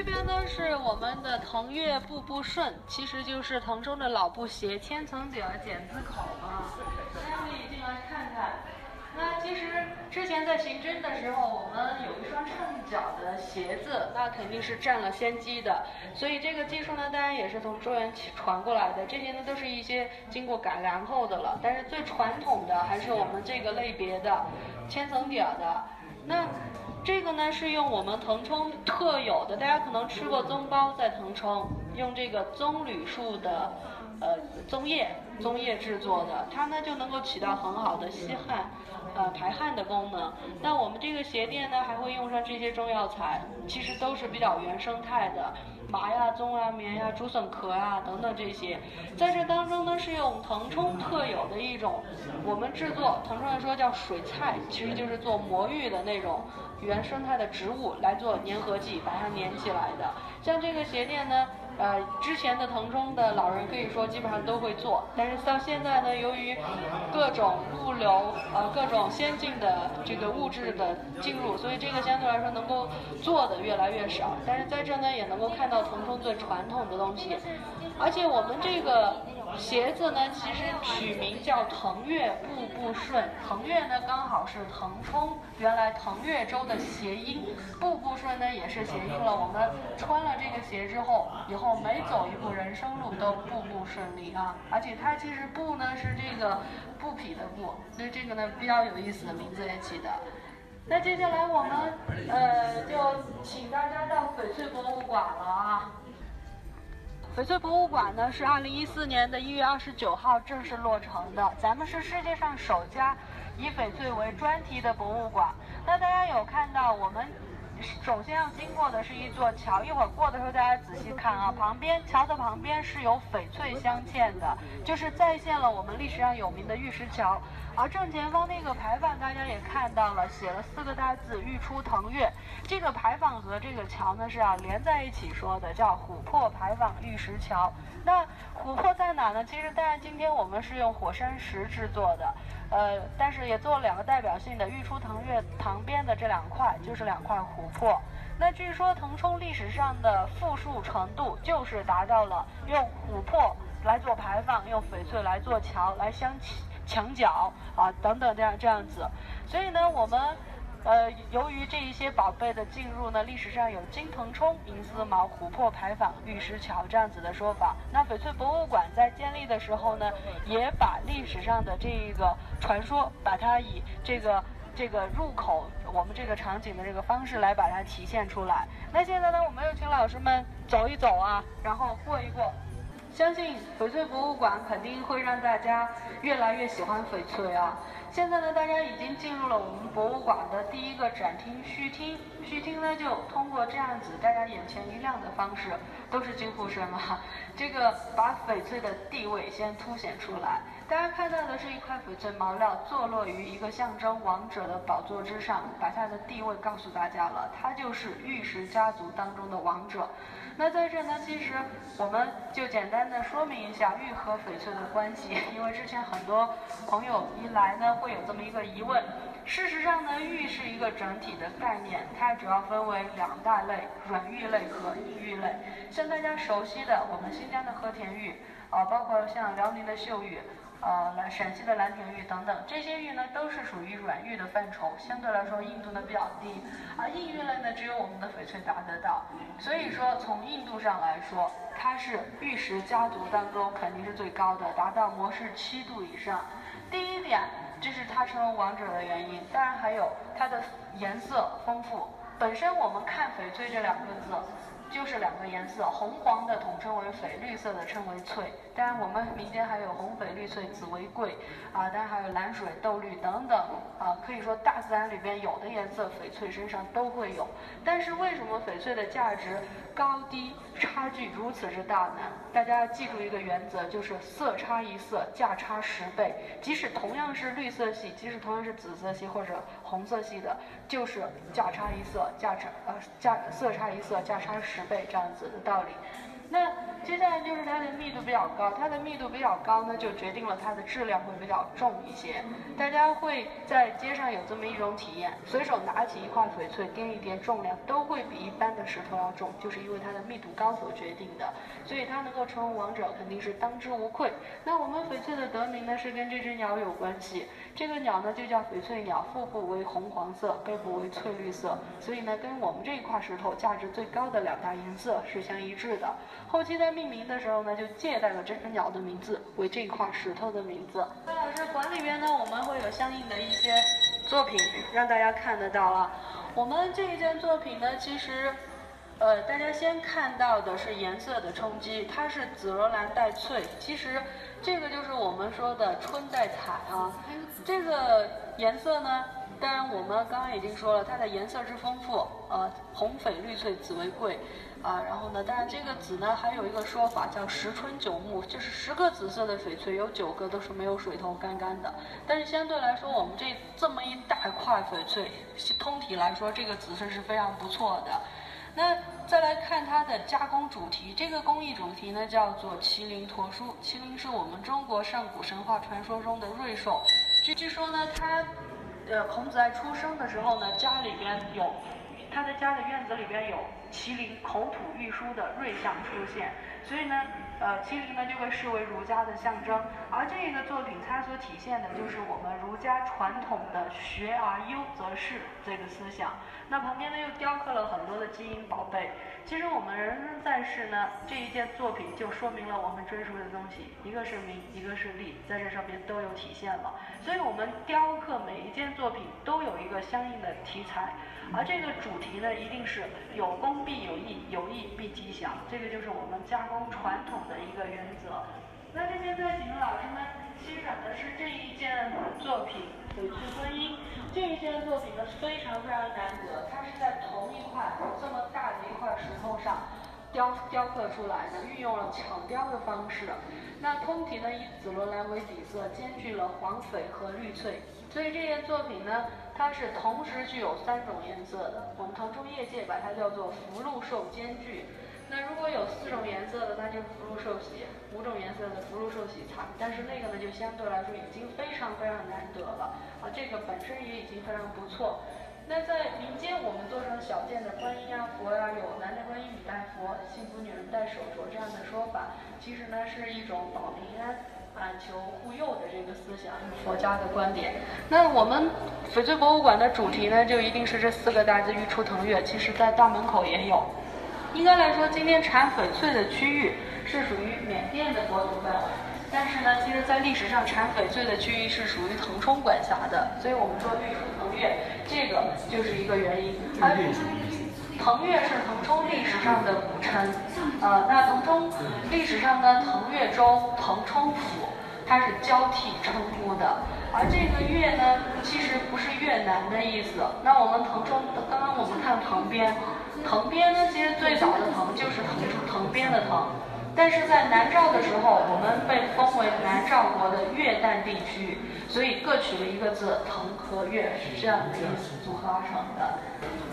这边呢是我们的腾越步步顺，其实就是腾冲的老布鞋，千层底儿剪字口啊，大家可以进来看看。那其实之前在刑侦的时候，我们有一双衬脚的鞋子，那肯定是占了先机的。所以这个技术呢，当然也是从中原传过来的。这些呢都是一些经过改良后的了，但是最传统的还是我们这个类别的千层底儿的。那这个呢是用我们腾冲特有的，大家可能吃过棕包，在腾冲用这个棕榈树的呃棕叶棕叶制作的，它呢就能够起到很好的吸汗。呃，排汗的功能。那我们这个鞋垫呢，还会用上这些中药材，其实都是比较原生态的，麻呀、棕啊、棉呀、竹笋壳啊等等这些。在这当中呢，是用腾冲特有的一种，我们制作腾冲人说叫水菜，其实就是做魔芋的那种原生态的植物来做粘合剂，把它粘起来的。像这个鞋垫呢。呃，之前的腾冲的老人可以说基本上都会做，但是到现在呢，由于各种物流呃各种先进的这个物质的进入，所以这个相对来说能够做的越来越少。但是在这呢，也能够看到腾冲最传统的东西，而且我们这个。鞋子呢，其实取名叫腾越步步顺。腾越呢，刚好是腾冲原来腾越州的谐音。步步顺呢，也是谐音了。我们穿了这个鞋之后，以后每走一步人生路都步步顺利啊！而且它其实步呢是这个布匹的布，所以这个呢比较有意思的名字也起的。那接下来我们呃就请大家到翡翠博物馆了啊。翡翠博物馆呢是二零一四年的一月二十九号正式落成的。咱们是世界上首家以翡翠为专题的博物馆。那大家有看到我们？首先要经过的是一座桥，一会儿过的时候大家仔细看啊，旁边桥的旁边是有翡翠镶嵌的，就是再现了我们历史上有名的玉石桥。而正前方那个牌坊大家也看到了，写了四个大字“玉出腾越”。这个牌坊和这个桥呢是要连在一起说的，叫琥珀牌坊玉石桥。那琥珀在哪呢？其实当然今天我们是用火山石制作的。呃，但是也做了两个代表性的玉出腾越旁边的这两块，就是两块琥珀。那据说腾冲历史上的富庶程度，就是达到了用琥珀来做牌坊，用翡翠来做桥，来镶墙角啊等等这样这样子。所以呢，我们。呃，由于这一些宝贝的进入呢，历史上有金腾冲、银丝毛、琥珀牌坊、玉石桥这样子的说法。那翡翠博物馆在建立的时候呢，也把历史上的这个传说，把它以这个这个入口我们这个场景的这个方式来把它体现出来。那现在呢，我们又请老师们走一走啊，然后过一过。相信翡翠博物馆肯定会让大家越来越喜欢翡翠啊。现在呢，大家已经进入了我们博物馆的第一个展厅序厅。序厅呢，就通过这样子大家眼前一亮的方式，都是惊呼声啊！这个把翡翠的地位先凸显出来。大家看到的是一块翡翠毛料坐落于一个象征王者的宝座之上，把它的地位告诉大家了，它就是玉石家族当中的王者。那在这呢，其实我们就简单的说明一下玉和翡翠的关系，因为之前很多朋友一来呢，会有这么一个疑问。事实上呢，玉是一个整体的概念，它主要分为两大类：软玉类和硬玉类。像大家熟悉的我们新疆的和田玉，啊，包括像辽宁的秀玉。呃，来陕西的蓝田玉等等，这些玉呢都是属于软玉的范畴，相对来说硬度呢比较低，而硬玉类呢只有我们的翡翠达得到，所以说从硬度上来说，它是玉石家族当中肯定是最高的，达到模式七度以上。第一点，这是它成为王者的原因，当然还有它的颜色丰富。本身我们看翡翠这两个字。就是两个颜色，红黄的统称为翡，绿色的称为翠。当然，我们民间还有红翡绿翠紫为贵啊，当然还有蓝水豆绿等等啊，可以说大自然里边有的颜色，翡翠身上都会有。但是为什么翡翠的价值高低差距如此之大呢？大家要记住一个原则，就是色差一色，价差十倍。即使同样是绿色系，即使同样是紫色系或者红色系的，就是价差一色，价差呃价色差一色，价差十。倍这样子的道理，那接下来就是它的密度比较高，它的密度比较高呢，就决定了它的质量会比较重一些。大家会在街上有这么一种体验，随手拿起一块翡翠，掂一掂重量，都会比一般的石头要重，就是因为它的密度高所决定的。所以它能够成为王者，肯定是当之无愧。那我们翡翠的得名呢，是跟这只鸟有关系。这个鸟呢就叫翡翠鸟，腹部为红黄色，背部为翠绿色，所以呢跟我们这一块石头价值最高的两大颜色是相一致的。后期在命名的时候呢，就借代了这只鸟的名字为这一块石头的名字。那老师馆里边呢，我们会有相应的一些作品让大家看得到啊。我们这一件作品呢，其实，呃，大家先看到的是颜色的冲击，它是紫罗兰带翠，其实这个就是我们说的春带彩啊。这个颜色呢？当然，我们刚刚已经说了，它的颜色之丰富，呃，红翡绿翠紫为贵，啊，然后呢，当然这个紫呢还有一个说法叫十春九木，就是十个紫色的翡翠有九个都是没有水头干干的。但是相对来说，我们这这么一大块翡翠，通体来说这个紫色是非常不错的。那再来看它的加工主题，这个工艺主题呢叫做麒麟驼书，麒麟是我们中国上古神话传说中的瑞兽，据据说呢他。呃，孔子在出生的时候呢，家里边有他的家的院子里边有麒麟口吐玉书的瑞相出现，所以呢，呃，麒麟呢就被视为儒家的象征。而这个作品它所体现的就是我们儒家传统的“学而优则仕”这个思想。那旁边呢又雕刻了很多的金银宝贝。其实我们人生在世呢，这一件作品就说明了我们追逐的东西，一个是名，一个是利，在这上面都有体现了。所以我们雕刻每一件作品都有一个相应的题材，而这个主题呢，一定是有功必有义，有义必吉祥，这个就是我们加工传统的一个原则。那这边在请老师们欣赏的是这一件作品《翡翠观音》。这一件作品呢非常非常难得，它是在同一块这么大的一块石头上雕雕刻出来的，运用了巧雕的方式。那通体呢以紫罗兰为底色，兼具了黄翡和绿翠，所以这件作品呢它是同时具有三种颜色的。我们腾冲业界把它叫做福禄寿兼具。那如果有四种颜色的，那就福禄寿喜；五种颜色的福禄寿喜财。但是那个呢就相对来说已经非常非常难得了。啊，这个本身也已经非常不错。那在民间，我们做成小件的观音啊、佛呀，有男的观音、女戴佛、幸福女人戴手镯这样的说法，其实呢是一种保平安、反求护佑的这个思想，佛家的观点。那我们翡翠博物馆的主题呢，就一定是这四个大字“玉出腾跃”。其实，在大门口也有。应该来说，今天产翡翠的区域是属于缅甸的国土范围。但是呢，其实，在历史上产翡翠的区域是属于腾冲管辖的，所以我们说玉出腾越，这个就是一个原因。腾越是腾冲历史上的古称，呃，那腾冲历史上呢，腾越州、腾冲府，它是交替称呼的。而这个越呢，其实不是越南的意思。那我们腾冲，刚刚我们看旁边，藤边呢，其实最早的藤就是腾腾边的腾。但是在南诏的时候，我们被封为南诏国的越旦地区，所以各取了一个字“腾”和“越”是这样的意思组合而成的。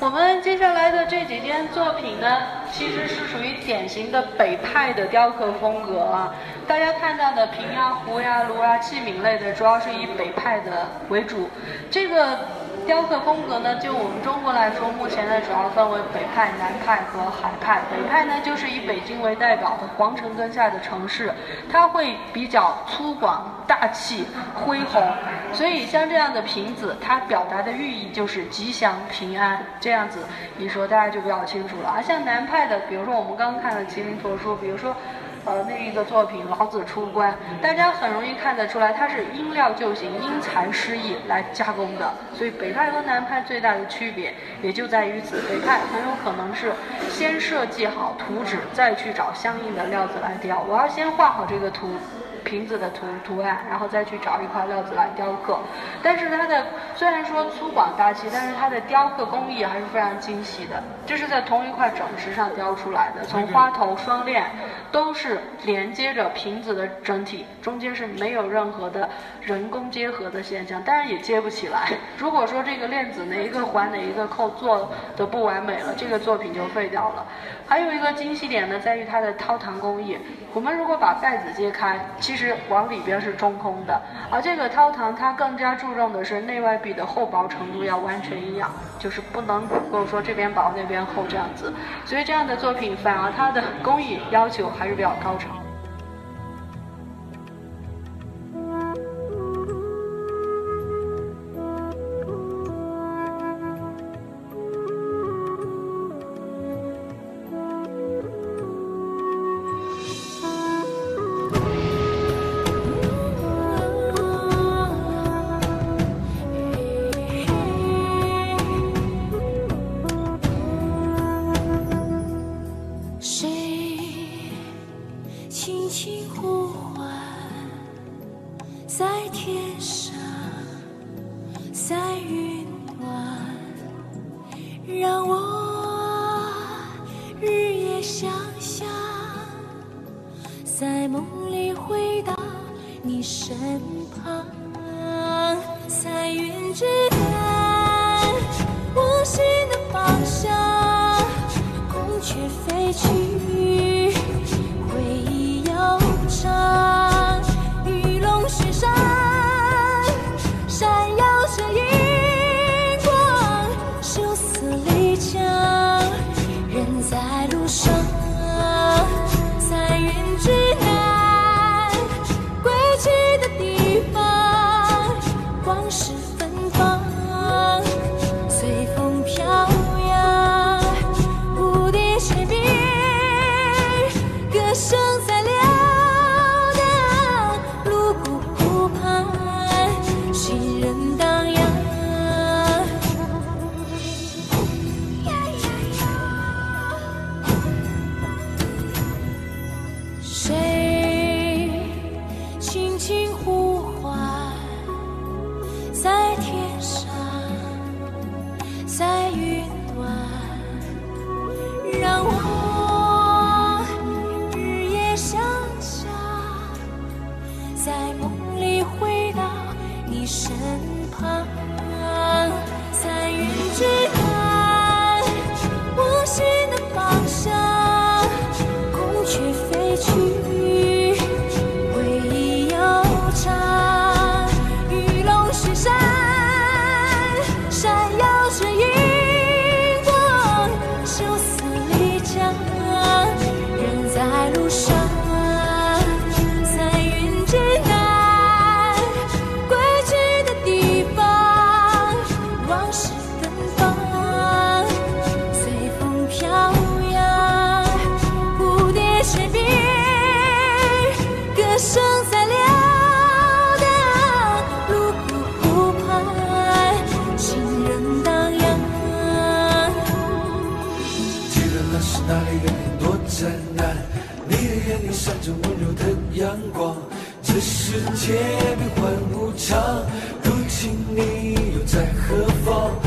我们接下来的这几件作品呢，其实是属于典型的北派的雕刻风格啊。大家看到的瓶呀、壶呀、炉啊、器皿类的，主要是以北派的为主。这个。雕刻风格呢，就我们中国来说，目前呢主要分为北派、南派和海派。北派呢就是以北京为代表的皇城根下的城市，它会比较粗犷、大气、恢宏。所以像这样的瓶子，它表达的寓意就是吉祥平安。这样子一说，大家就比较清楚了。而像南派的，比如说我们刚刚看的麒麟佛书，比如说。呃，那一个作品《老子出关》，大家很容易看得出来，它是因料就行、因材施艺来加工的。所以北派和南派最大的区别也就在于此。北派很有可能是先设计好图纸，再去找相应的料子来雕。我要先画好这个图，瓶子的图图案，然后再去找一块料子来雕刻。但是它的虽然说粗犷大气，但是它的雕刻工艺还是非常精细的。这是在同一块整石上雕出来的，从花头、双链都是连接着瓶子的整体，中间是没有任何的人工结合的现象，当然也接不起来。如果说这个链子哪一个环哪一个扣做的不完美了，这个作品就废掉了。还有一个精细点呢，在于它的掏膛工艺。我们如果把盖子揭开，其实实往里边是中空的，而这个掏堂它更加注重的是内外壁的厚薄程度要完全一样，就是不能够说这边薄那边厚这样子。所以这样的作品反而它的工艺要求还是比较高超。在梦里回到你身旁彩云之南我心的方向孔雀飞去回忆悠长玉龙雪山闪耀着银光秀色丽江人在路上这世界变幻无常，如今你又在何方？